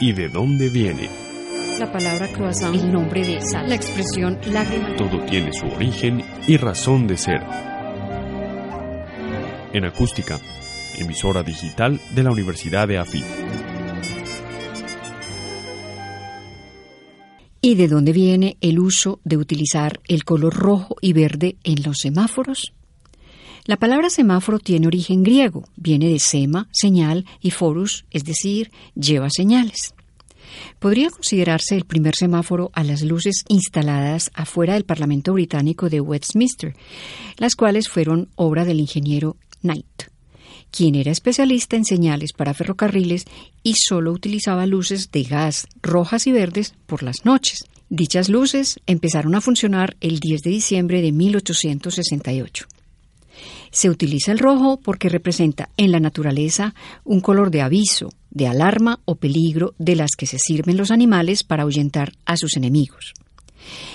¿Y de dónde viene? La palabra croissant, el nombre de sal, la expresión lágrima. Todo tiene su origen y razón de ser. En acústica, emisora digital de la Universidad de AFIT. ¿Y de dónde viene el uso de utilizar el color rojo y verde en los semáforos? La palabra semáforo tiene origen griego, viene de sema, señal, y forus, es decir, lleva señales. Podría considerarse el primer semáforo a las luces instaladas afuera del Parlamento británico de Westminster, las cuales fueron obra del ingeniero Knight, quien era especialista en señales para ferrocarriles y solo utilizaba luces de gas rojas y verdes por las noches. Dichas luces empezaron a funcionar el 10 de diciembre de 1868. Se utiliza el rojo porque representa en la naturaleza un color de aviso, de alarma o peligro de las que se sirven los animales para ahuyentar a sus enemigos.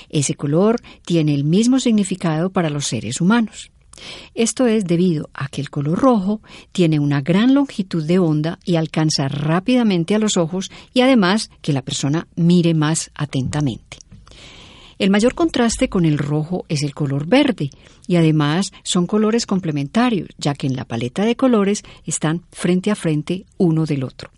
Ese color tiene el mismo significado para los seres humanos. Esto es debido a que el color rojo tiene una gran longitud de onda y alcanza rápidamente a los ojos y además que la persona mire más atentamente. El mayor contraste con el rojo es el color verde y además son colores complementarios, ya que en la paleta de colores están frente a frente uno del otro.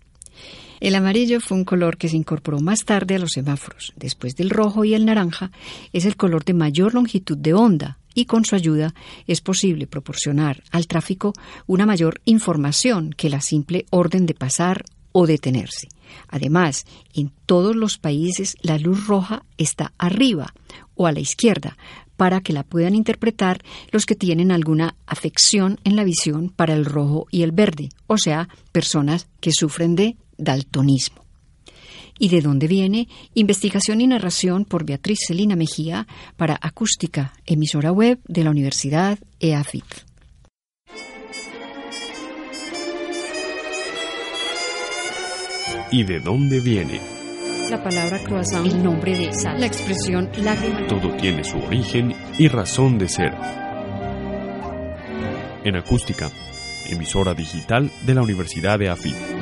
El amarillo fue un color que se incorporó más tarde a los semáforos. Después del rojo y el naranja, es el color de mayor longitud de onda y con su ayuda es posible proporcionar al tráfico una mayor información que la simple orden de pasar o detenerse. Además, en todos los países la luz roja está arriba o a la izquierda para que la puedan interpretar los que tienen alguna afección en la visión para el rojo y el verde, o sea, personas que sufren de daltonismo. ¿Y de dónde viene? Investigación y narración por Beatriz Celina Mejía para Acústica, emisora web de la Universidad EAFIT. ¿Y de dónde viene? La palabra croissant, el nombre de sal, la expresión lágrima. Todo tiene su origen y razón de ser. En acústica, emisora digital de la Universidad de AFIT.